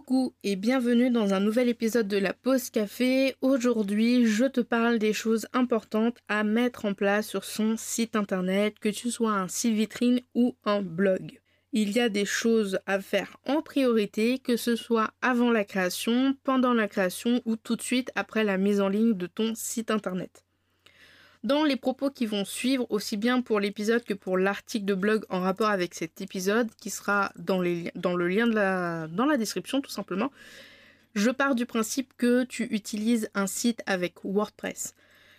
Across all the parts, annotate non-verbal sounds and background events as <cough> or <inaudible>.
Coucou et bienvenue dans un nouvel épisode de la pause café. Aujourd'hui, je te parle des choses importantes à mettre en place sur son site internet, que tu sois un site vitrine ou un blog. Il y a des choses à faire en priorité, que ce soit avant la création, pendant la création ou tout de suite après la mise en ligne de ton site internet. Dans les propos qui vont suivre, aussi bien pour l'épisode que pour l'article de blog en rapport avec cet épisode, qui sera dans, le lien dans la description tout simplement, je pars du principe que tu utilises un site avec WordPress.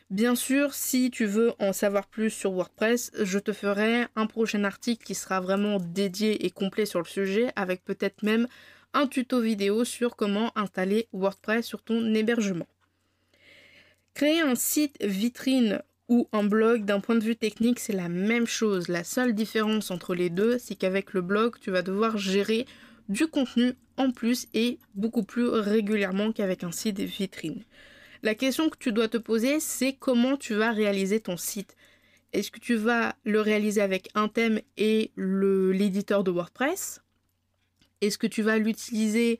Bien sûr, si tu veux en savoir plus sur WordPress, je te ferai un prochain article qui sera vraiment dédié et complet sur le sujet, avec peut-être même un tuto vidéo sur comment installer WordPress sur ton hébergement. Créer un site vitrine ou un blog, d'un point de vue technique, c'est la même chose. La seule différence entre les deux, c'est qu'avec le blog, tu vas devoir gérer du contenu en plus et beaucoup plus régulièrement qu'avec un site vitrine. La question que tu dois te poser, c'est comment tu vas réaliser ton site. Est-ce que tu vas le réaliser avec un thème et l'éditeur de WordPress? Est-ce que tu vas l'utiliser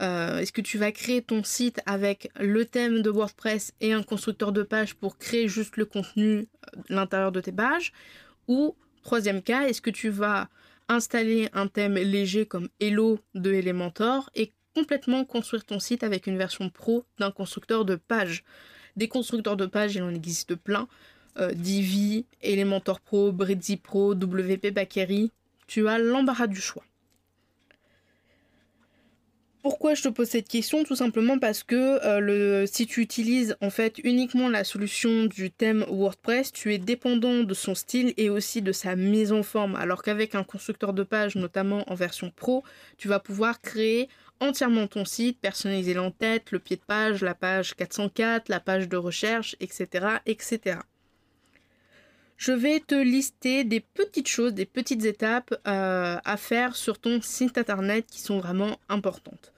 euh, est-ce que tu vas créer ton site avec le thème de WordPress et un constructeur de page pour créer juste le contenu euh, l'intérieur de tes pages? Ou, troisième cas, est-ce que tu vas installer un thème léger comme Hello de Elementor et complètement construire ton site avec une version pro d'un constructeur de page? Des constructeurs de pages, il en existe plein. Euh, Divi, Elementor Pro, Bridzi Pro, WP Bakery. Tu as l'embarras du choix. Pourquoi je te pose cette question? Tout simplement parce que euh, si tu utilises en fait uniquement la solution du thème WordPress, tu es dépendant de son style et aussi de sa mise en forme. Alors qu'avec un constructeur de page, notamment en version pro, tu vas pouvoir créer entièrement ton site, personnaliser l'entête, le pied de page, la page 404, la page de recherche, etc. etc. Je vais te lister des petites choses, des petites étapes euh, à faire sur ton site internet qui sont vraiment importantes.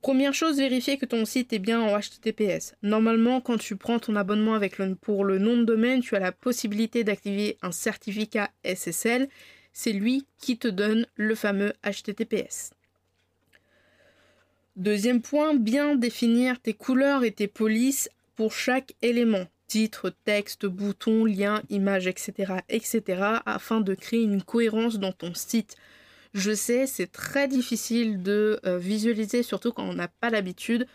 Première chose, vérifier que ton site est bien en HTTPS. Normalement, quand tu prends ton abonnement pour le nom de domaine, tu as la possibilité d'activer un certificat SSL. C'est lui qui te donne le fameux HTTPS. Deuxième point, bien définir tes couleurs et tes polices pour chaque élément titre, texte, bouton, lien, image, etc., etc., afin de créer une cohérence dans ton site. Je sais, c'est très difficile de euh, visualiser, surtout quand on n'a pas l'habitude.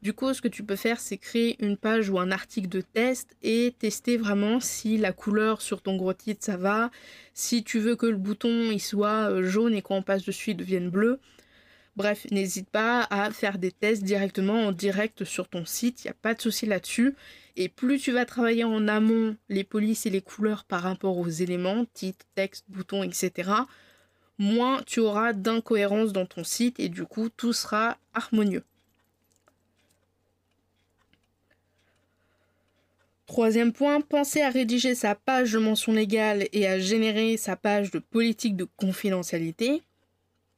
Du coup, ce que tu peux faire, c'est créer une page ou un article de test et tester vraiment si la couleur sur ton gros titre ça va, si tu veux que le bouton il soit euh, jaune et quand on passe dessus il devienne bleu. Bref, n'hésite pas à faire des tests directement en direct sur ton site, il n'y a pas de souci là-dessus. Et plus tu vas travailler en amont les polices et les couleurs par rapport aux éléments, titre, texte, bouton, etc., moins tu auras d'incohérence dans ton site et du coup tout sera harmonieux. Troisième point, pensez à rédiger sa page de mention légale et à générer sa page de politique de confidentialité.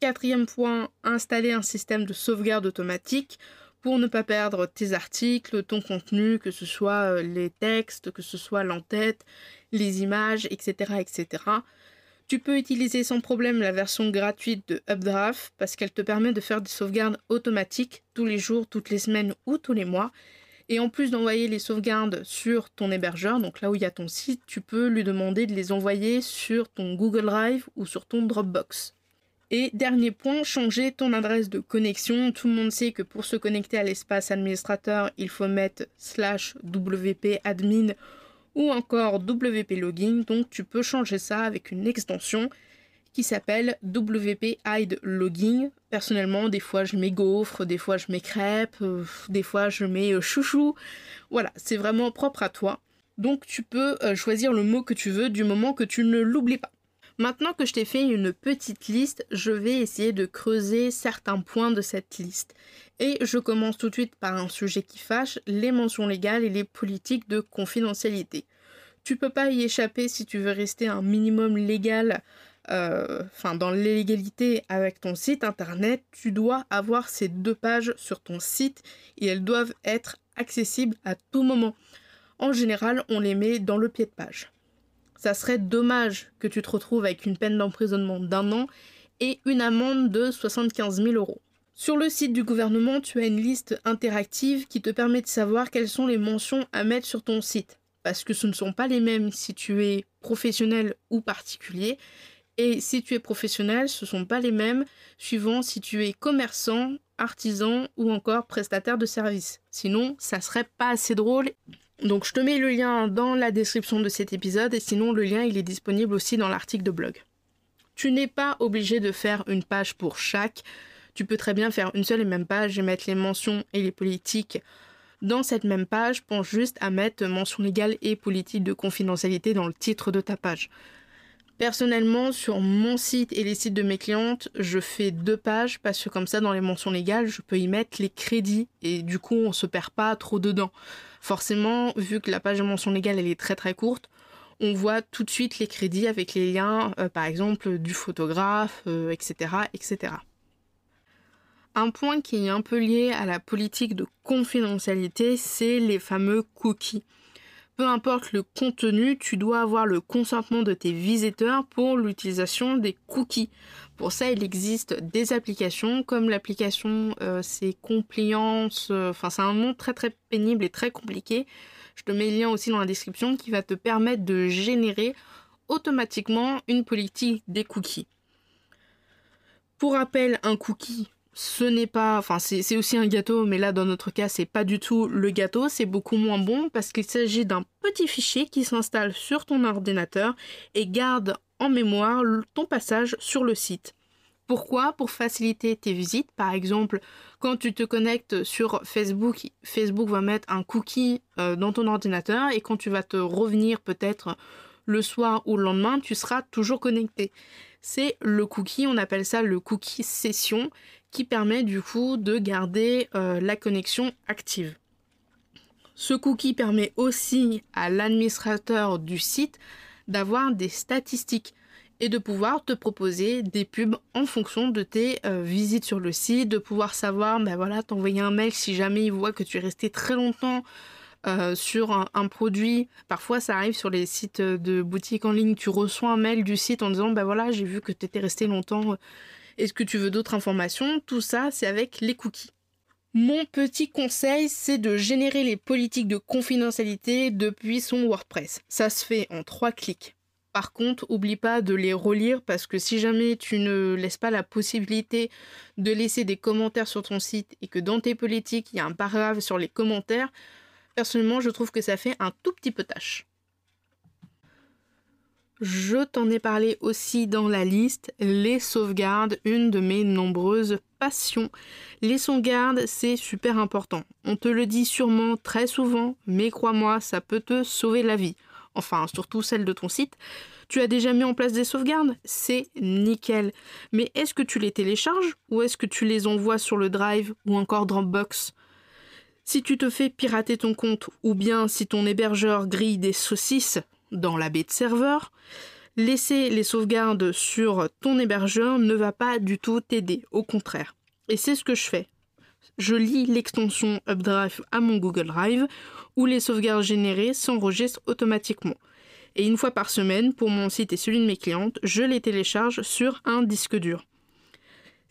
Quatrième point, installer un système de sauvegarde automatique pour ne pas perdre tes articles, ton contenu, que ce soit euh, les textes, que ce soit l'entête, les images, etc., etc. Tu peux utiliser sans problème la version gratuite de Updraft parce qu'elle te permet de faire des sauvegardes automatiques tous les jours, toutes les semaines ou tous les mois. Et en plus d'envoyer les sauvegardes sur ton hébergeur, donc là où il y a ton site, tu peux lui demander de les envoyer sur ton Google Drive ou sur ton Dropbox. Et dernier point, changer ton adresse de connexion. Tout le monde sait que pour se connecter à l'espace administrateur, il faut mettre slash wp admin ou encore wp login. Donc tu peux changer ça avec une extension qui s'appelle WP Hide Login. Personnellement, des fois je mets gaufre, des fois je mets crêpe, euh, des fois je mets euh, chouchou. Voilà, c'est vraiment propre à toi. Donc tu peux euh, choisir le mot que tu veux du moment que tu ne l'oublies pas. Maintenant que je t'ai fait une petite liste, je vais essayer de creuser certains points de cette liste. Et je commence tout de suite par un sujet qui fâche, les mentions légales et les politiques de confidentialité. Tu peux pas y échapper si tu veux rester un minimum légal, euh, enfin dans l'illégalité avec ton site internet, tu dois avoir ces deux pages sur ton site et elles doivent être accessibles à tout moment. En général, on les met dans le pied de page ça serait dommage que tu te retrouves avec une peine d'emprisonnement d'un an et une amende de 75 000 euros. Sur le site du gouvernement, tu as une liste interactive qui te permet de savoir quelles sont les mentions à mettre sur ton site. Parce que ce ne sont pas les mêmes si tu es professionnel ou particulier. Et si tu es professionnel, ce ne sont pas les mêmes suivant si tu es commerçant, artisan ou encore prestataire de service. Sinon, ça serait pas assez drôle donc je te mets le lien dans la description de cet épisode et sinon le lien il est disponible aussi dans l'article de blog. Tu n'es pas obligé de faire une page pour chaque. Tu peux très bien faire une seule et même page et mettre les mentions et les politiques dans cette même page. Pense juste à mettre mention légale et politique de confidentialité dans le titre de ta page. Personnellement, sur mon site et les sites de mes clientes, je fais deux pages parce que comme ça, dans les mentions légales, je peux y mettre les crédits et du coup, on se perd pas trop dedans. Forcément, vu que la page de mention légale, est très très courte, on voit tout de suite les crédits avec les liens, euh, par exemple, du photographe, etc., euh, etc. Un point qui est un peu lié à la politique de confidentialité, c'est les fameux cookies peu importe le contenu, tu dois avoir le consentement de tes visiteurs pour l'utilisation des cookies. Pour ça, il existe des applications comme l'application euh, c'est Compliance, euh, enfin c'est un nom très très pénible et très compliqué. Je te mets le lien aussi dans la description qui va te permettre de générer automatiquement une politique des cookies. Pour rappel, un cookie, ce n'est pas, enfin c'est aussi un gâteau, mais là dans notre cas c'est pas du tout le gâteau, c'est beaucoup moins bon parce qu'il s'agit d'un petit fichier qui s'installe sur ton ordinateur et garde en mémoire ton passage sur le site. Pourquoi? Pour faciliter tes visites. Par exemple, quand tu te connectes sur Facebook, Facebook va mettre un cookie euh, dans ton ordinateur et quand tu vas te revenir peut-être le soir ou le lendemain, tu seras toujours connecté. C'est le cookie, on appelle ça le cookie session qui permet du coup de garder euh, la connexion active. Ce cookie permet aussi à l'administrateur du site d'avoir des statistiques et de pouvoir te proposer des pubs en fonction de tes euh, visites sur le site, de pouvoir savoir, ben voilà, t'envoyer un mail si jamais il voit que tu es resté très longtemps euh, sur un, produit. Parfois, ça arrive sur les sites de boutiques en ligne, tu reçois un mail du site en disant, ben voilà, j'ai vu que tu étais resté longtemps est-ce que tu veux d'autres informations? Tout ça, c'est avec les cookies. Mon petit conseil, c'est de générer les politiques de confidentialité depuis son WordPress. Ça se fait en trois clics. Par contre, oublie pas de les relire parce que si jamais tu ne laisses pas la possibilité de laisser des commentaires sur ton site et que dans tes politiques, il y a un paragraphe sur les commentaires, personnellement, je trouve que ça fait un tout petit peu tâche. Je t'en ai parlé aussi dans la liste, les sauvegardes, une de mes nombreuses passions. Les sauvegardes, c'est super important. On te le dit sûrement très souvent, mais crois-moi, ça peut te sauver la vie. Enfin, surtout celle de ton site. Tu as déjà mis en place des sauvegardes? C'est nickel. Mais est-ce que tu les télécharges ou est-ce que tu les envoies sur le Drive ou encore Dropbox? Si tu te fais pirater ton compte ou bien si ton hébergeur grille des saucisses, dans la baie de serveur, laisser les sauvegardes sur ton hébergeur ne va pas du tout t'aider, au contraire. Et c'est ce que je fais. Je lis l'extension UpDrive à mon Google Drive où les sauvegardes générées s'enregistrent automatiquement. Et une fois par semaine, pour mon site et celui de mes clientes, je les télécharge sur un disque dur.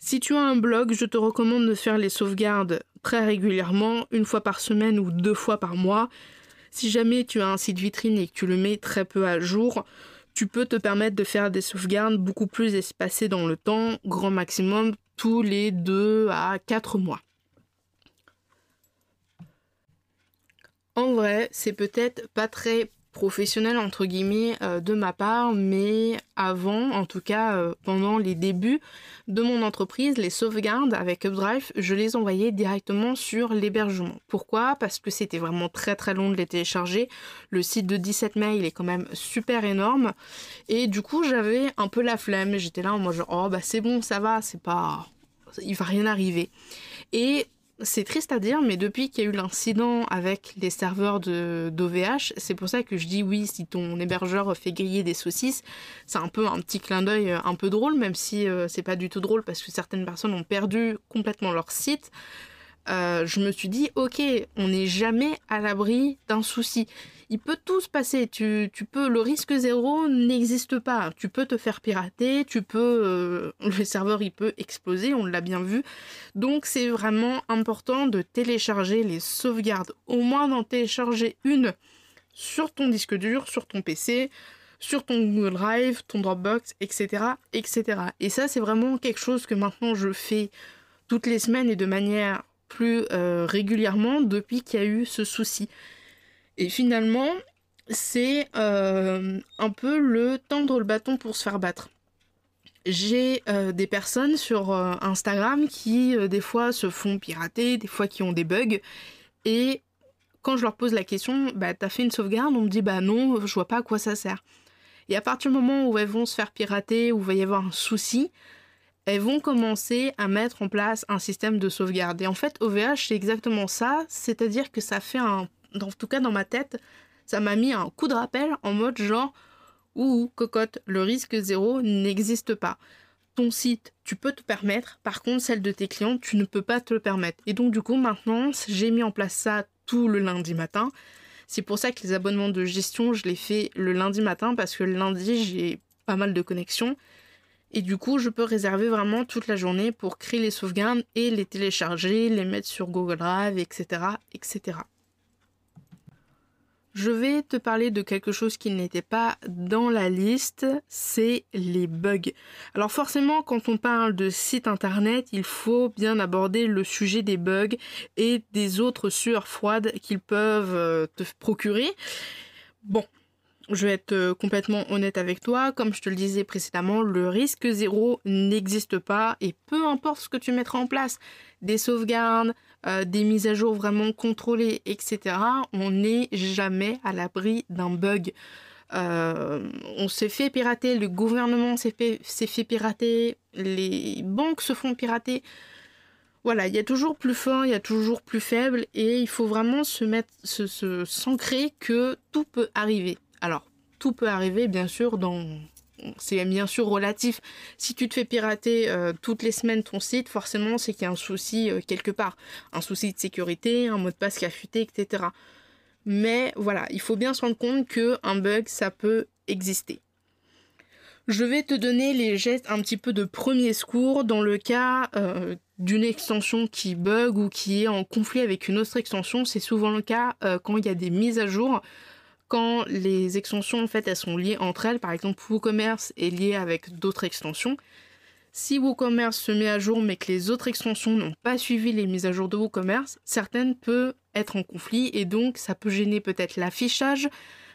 Si tu as un blog, je te recommande de faire les sauvegardes très régulièrement, une fois par semaine ou deux fois par mois. Si jamais tu as un site vitrine et que tu le mets très peu à jour, tu peux te permettre de faire des sauvegardes beaucoup plus espacées dans le temps, grand maximum tous les 2 à 4 mois. En vrai, c'est peut-être pas très professionnel entre guillemets euh, de ma part, mais avant, en tout cas euh, pendant les débuts de mon entreprise, les sauvegardes avec UpDrive, je les envoyais directement sur l'hébergement. Pourquoi? Parce que c'était vraiment très très long de les télécharger. Le site de 17 mai, est quand même super énorme. Et du coup, j'avais un peu la flemme. J'étais là en mode genre, oh bah c'est bon, ça va, c'est pas... Il va rien arriver. Et c'est triste à dire, mais depuis qu'il y a eu l'incident avec les serveurs d'OVH, c'est pour ça que je dis oui, si ton hébergeur fait griller des saucisses, c'est un peu un petit clin d'œil euh, un peu drôle, même si euh, c'est pas du tout drôle parce que certaines personnes ont perdu complètement leur site. Euh, je me suis dit, ok, on n'est jamais à l'abri d'un souci. Il peut tout se passer. Tu, peux, le risque zéro n'existe pas. Tu peux te faire pirater, tu peux, euh, <laughs> le serveur il peut exploser, on l'a bien vu. Donc c'est vraiment important de télécharger les sauvegardes, au moins d'en télécharger une sur ton disque dur, sur ton PC, sur ton Google Drive, ton Dropbox, etc., etc. Et ça c'est vraiment quelque chose que maintenant je fais toutes les semaines et de manière plus euh, régulièrement depuis qu'il y a eu ce souci. Et finalement, c'est euh, un peu le tendre le bâton pour se faire battre. J'ai euh, des personnes sur Instagram qui des fois se font pirater, des fois qui ont des bugs. Et quand je leur pose la question, bah t'as fait une sauvegarde? On me dit bah non, je vois pas à quoi ça sert. Et à partir du moment où elles vont se faire pirater, où il va y avoir un souci, elles vont commencer à mettre en place un système de sauvegarde. Et en fait, OVH, c'est exactement ça, c'est-à-dire que ça fait un... En tout cas, dans ma tête, ça m'a mis un coup de rappel en mode genre, ouh, cocotte, le risque zéro n'existe pas. Ton site, tu peux te permettre, par contre, celle de tes clients, tu ne peux pas te le permettre. Et donc, du coup, maintenant, j'ai mis en place ça tout le lundi matin. C'est pour ça que les abonnements de gestion, je les fais le lundi matin, parce que le lundi, j'ai pas mal de connexions. Et du coup, je peux réserver vraiment toute la journée pour créer les sauvegardes et les télécharger, les mettre sur Google Drive, etc. etc. Je vais te parler de quelque chose qui n'était pas dans la liste, c'est les bugs. Alors forcément, quand on parle de site internet, il faut bien aborder le sujet des bugs et des autres sueurs froides qu'ils peuvent euh, te procurer. Bon, je vais être euh, complètement honnête avec toi. Comme je te le disais précédemment, le risque zéro n'existe pas et peu importe ce que tu mettras en place, des sauvegardes, euh, des mises à jour vraiment contrôlées, etc., on n'est jamais à l'abri d'un bug. Euh, on s'est fait pirater, le gouvernement s'est fait, fait, pirater, les banques se font pirater. Voilà, il y a toujours plus fort, il y a toujours plus faible, et il faut vraiment se mettre, se s'ancrer que tout peut arriver. Alors, tout peut arriver, bien sûr, dans... C'est bien sûr relatif. Si tu te fais pirater euh, toutes les semaines ton site, forcément, c'est qu'il y a un souci euh, quelque part. Un souci de sécurité, un mot de passe qui a fuité, etc. Mais voilà, il faut bien se rendre compte qu'un bug, ça peut exister. Je vais te donner les gestes un petit peu de premier secours dans le cas euh, d'une extension qui bug ou qui est en conflit avec une autre extension. C'est souvent le cas quand il y a des mises à jour quand les extensions en sont liées entre elles, par exemple WooCommerce est lié avec d'autres extensions. Si WooCommerce se met à jour mais que les autres extensions n'ont pas suivi les mises à jour de WooCommerce, certaines peuvent être en conflit et donc ça peut gêner peut-être l'affichage,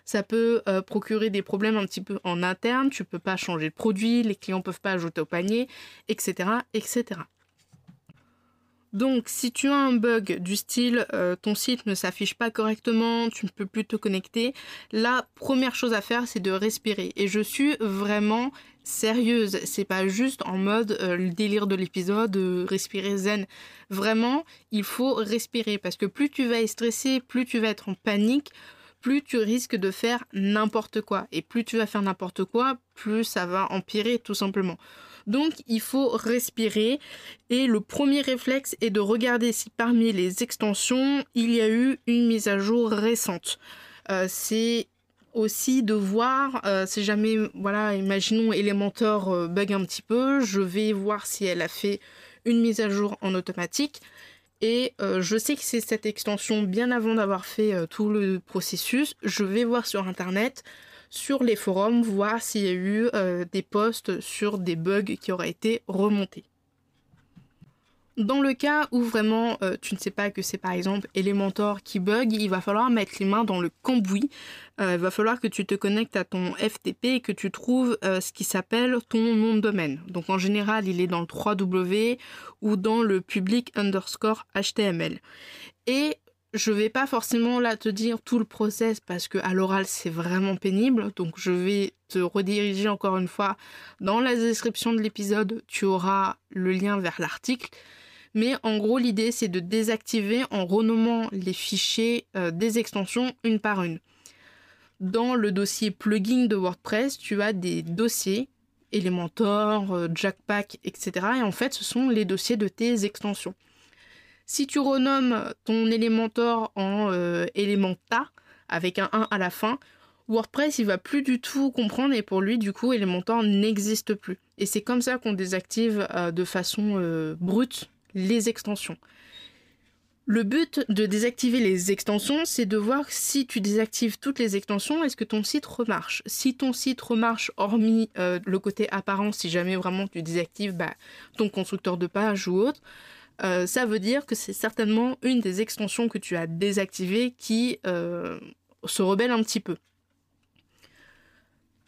ça peut euh, procurer des problèmes un petit peu en interne, tu peux pas changer de produit, les clients peuvent pas ajouter au panier, etc. etc. Donc si tu as un bug du style euh, ton site ne s'affiche pas correctement, tu ne peux plus te connecter, la première chose à faire c'est de respirer. Et je suis vraiment sérieuse, c'est pas juste en mode euh, le délire de l'épisode, respirer zen. Vraiment, il faut respirer parce que plus tu vas être stressé, plus tu vas être en panique, plus tu risques de faire n'importe quoi. Et plus tu vas faire n'importe quoi, plus ça va empirer tout simplement. Donc il faut respirer et le premier réflexe est de regarder si parmi les extensions il y a eu une mise à jour récente. Euh, c'est aussi de voir euh, si jamais, voilà, imaginons Elementor euh, bug un petit peu, je vais voir si elle a fait une mise à jour en automatique. Et je sais que c'est cette extension bien avant d'avoir fait tout le processus. Je vais voir sur internet sur les forums, voir s'il y a eu euh, des posts sur des bugs qui auraient été remontés. Dans le cas où vraiment euh, tu ne sais pas que c'est par exemple Elementor qui bug, il va falloir mettre les mains dans le cambouis. Euh, il va falloir que tu te connectes à ton FTP et que tu trouves euh, ce qui s'appelle ton nom de domaine. Donc en général, il est dans le 3W ou dans le public underscore HTML. Et je vais pas forcément là te dire tout le process parce que à l'oral c'est vraiment pénible. Donc je vais te rediriger encore une fois dans la description de l'épisode. Tu auras le lien vers l'article. Mais en gros, l'idée, c'est de désactiver en renommant les fichiers euh, des extensions une par une. Dans le dossier plugin de WordPress, tu as des dossiers, Elementor, euh, Jackpack, etc. Et en fait, ce sont les dossiers de tes extensions. Si tu renommes ton Elementor en euh, Elementa, avec un 1 à la fin, WordPress il va plus du tout comprendre et pour lui du coup Elementor n'existe plus. Et c'est comme ça qu'on désactive de façon brute les extensions. Le but de désactiver les extensions, c'est de voir si tu désactives toutes les extensions, est-ce que ton site remarche? Si ton site remarche, hormis euh, le côté apparent, si jamais vraiment tu désactives bah, ton constructeur de page ou autre, euh, ça veut dire que c'est certainement une des extensions que tu as désactivées qui euh, se rebelle un petit peu.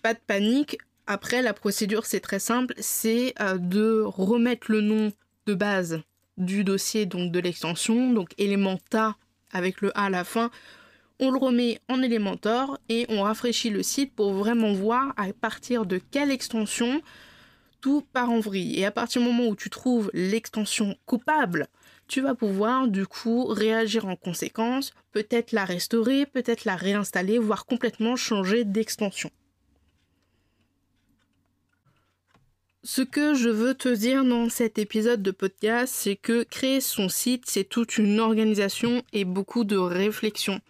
Pas de panique. Après, la procédure, c'est très simple, c'est de remettre le nom de base du dossier donc de l'extension, donc Elementa avec le A à la fin, on le remet en Elementor et on rafraîchit le site pour vraiment voir à partir de quelle extension tout part en vrille. Et à partir du moment où tu trouves l'extension coupable, tu vas pouvoir du coup réagir en conséquence, peut-être la restaurer, peut-être la réinstaller, voire complètement changer d'extension. Ce que je veux te dire dans cet épisode de podcast, c'est que créer son site, c'est toute une organisation et beaucoup de réflexion.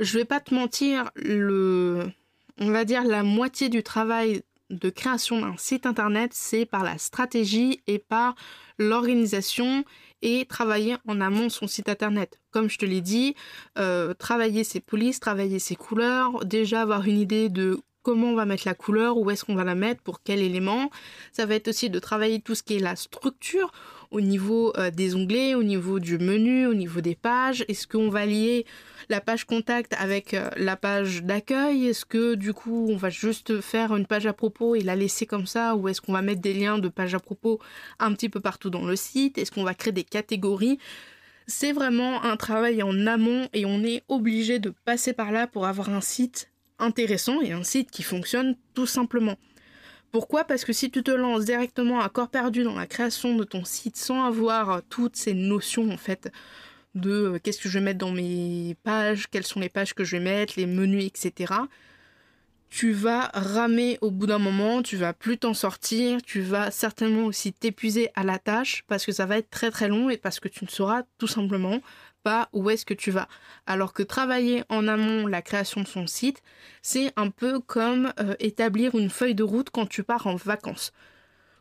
Je vais pas te mentir, le, on va dire la moitié du travail de création d'un site internet, c'est par la stratégie et par l'organisation et travailler en amont son site internet. Comme je te l'ai dit, euh, travailler ses polices, travailler ses couleurs, déjà avoir une idée de comment on va mettre la couleur, où est-ce qu'on va la mettre, pour quel élément. Ça va être aussi de travailler tout ce qui est la structure au niveau euh, des onglets, au niveau du menu, au niveau des pages. Est-ce qu'on va lier la page contact avec euh, la page d'accueil? Est-ce que du coup on va juste faire une page à propos et la laisser comme ça? Ou est-ce qu'on va mettre des liens de page à propos un petit peu partout dans le site? Est-ce qu'on va créer des catégories? C'est vraiment un travail en amont et on est obligé de passer par là pour avoir un site intéressant et un site qui fonctionne tout simplement. Pourquoi? Parce que si tu te lances directement à corps perdu dans la création de ton site sans avoir toutes ces notions en fait de euh, qu'est-ce que je vais mettre dans mes pages, quelles sont les pages que je vais mettre, les menus, etc. Tu vas ramer au bout d'un moment, tu vas plus t'en sortir, tu vas certainement aussi t'épuiser à la tâche parce que ça va être très très long et parce que tu ne sauras tout simplement où est-ce que tu vas. Alors que travailler en amont la création de son site, c'est un peu comme euh, établir une feuille de route quand tu pars en vacances.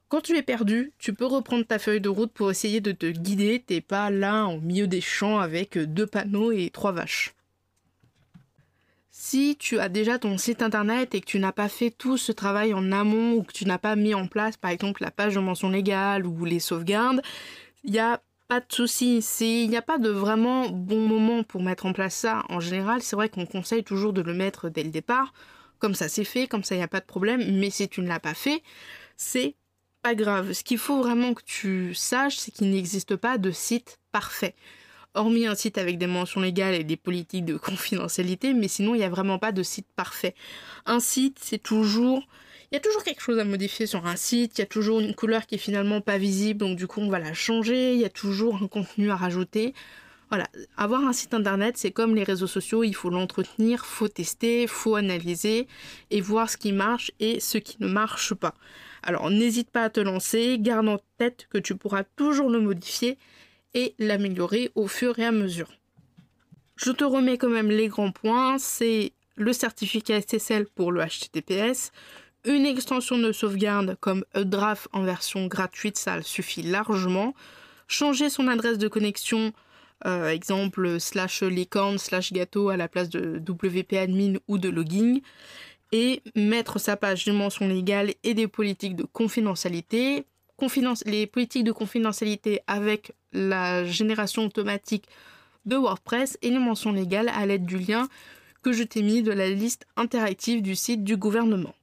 Quand tu es perdu, tu peux reprendre ta feuille de route pour essayer de te guider, t'es pas là au milieu des champs avec deux panneaux et trois vaches. Si tu as déjà ton site internet et que tu n'as pas fait tout ce travail en amont ou que tu n'as pas mis en place par exemple la page de mention légale ou les sauvegardes, il y a pas de souci, il n'y a pas de vraiment bon moment pour mettre en place ça. En général, c'est vrai qu'on conseille toujours de le mettre dès le départ. Comme ça c'est fait, comme ça il n'y a pas de problème. Mais si tu ne l'as pas fait, c'est pas grave. Ce qu'il faut vraiment que tu saches, c'est qu'il n'existe pas de site parfait. Hormis un site avec des mentions légales et des politiques de <laughs> confidentialité, mais sinon il n'y a vraiment pas de site parfait. Un site, c'est toujours il y a toujours quelque chose à modifier sur un site, il y a toujours une couleur qui est finalement pas visible, donc du coup on va la changer, il y a toujours un contenu à rajouter. Voilà, avoir un site internet, c'est comme les réseaux sociaux, il faut l'entretenir, faut tester, faut analyser et voir ce qui marche et ce qui ne marche pas. Alors n'hésite pas à te lancer, garde en tête que tu pourras toujours le modifier et l'améliorer au fur et à mesure. Je te remets quand même les grands points, c'est le certificat SSL pour le HTTPS, une extension de sauvegarde comme Updraft en version gratuite, ça suffit largement. Changer son adresse de connexion, euh, exemple slash licorne slash gâteau à la place de WP admin ou de login. Et mettre sa page de mention légale et des politiques de confidentialité. les politiques de confidentialité avec la génération automatique de WordPress et les mentions légales à l'aide du lien que je t'ai mis de la liste interactive du site du gouvernement.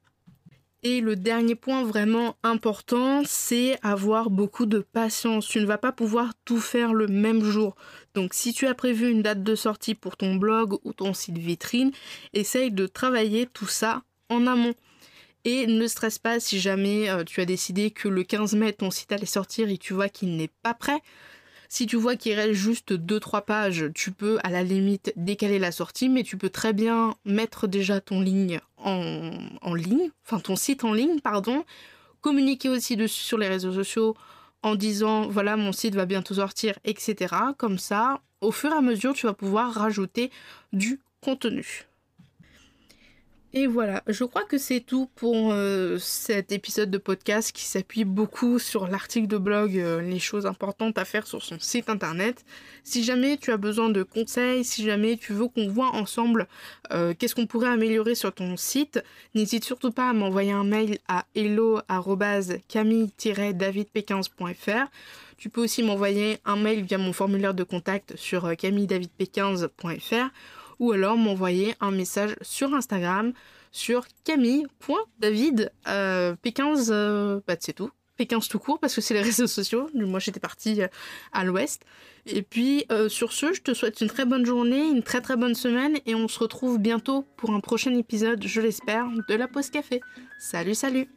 Et le dernier point vraiment important, c'est avoir beaucoup de patience. Tu ne vas pas pouvoir tout faire le même jour. Donc si tu as prévu une date de sortie pour ton blog ou ton site vitrine, essaye de travailler tout ça en amont. Et ne stresse pas si jamais euh, tu as décidé que le 15 mai ton site allait sortir et tu vois qu'il n'est pas prêt. Si tu vois qu'il reste juste 2-3 pages, tu peux à la limite décaler la sortie, mais tu peux très bien mettre déjà ton ligne en, ligne, enfin ton site en ligne, pardon, communiquer aussi dessus sur les réseaux sociaux en disant voilà mon site va bientôt sortir, etc. Comme ça, au fur et à mesure, tu vas pouvoir rajouter du contenu. Et voilà, je crois que c'est tout pour euh, cet épisode de podcast qui s'appuie beaucoup sur l'article de blog, euh, les choses importantes à faire sur son site internet. Si jamais tu as besoin de conseils, si jamais tu veux qu'on voit ensemble euh, qu'est-ce qu'on pourrait améliorer sur ton site, n'hésite surtout pas à m'envoyer un mail à hello-camille-davidp15.fr. Tu peux aussi m'envoyer un mail via mon formulaire de contact sur camille-davidp15.fr ou alors m'envoyer un message sur Instagram sur camille.david euh, P15, euh, bah, c'est tout. P15 tout court parce que c'est les <laughs> réseaux sociaux. Moi j'étais partie euh, à l'ouest. Et puis sur ce, je te souhaite une très bonne journée, une très très bonne semaine et on se retrouve bientôt pour un prochain épisode, je l'espère, de la pause café. Salut salut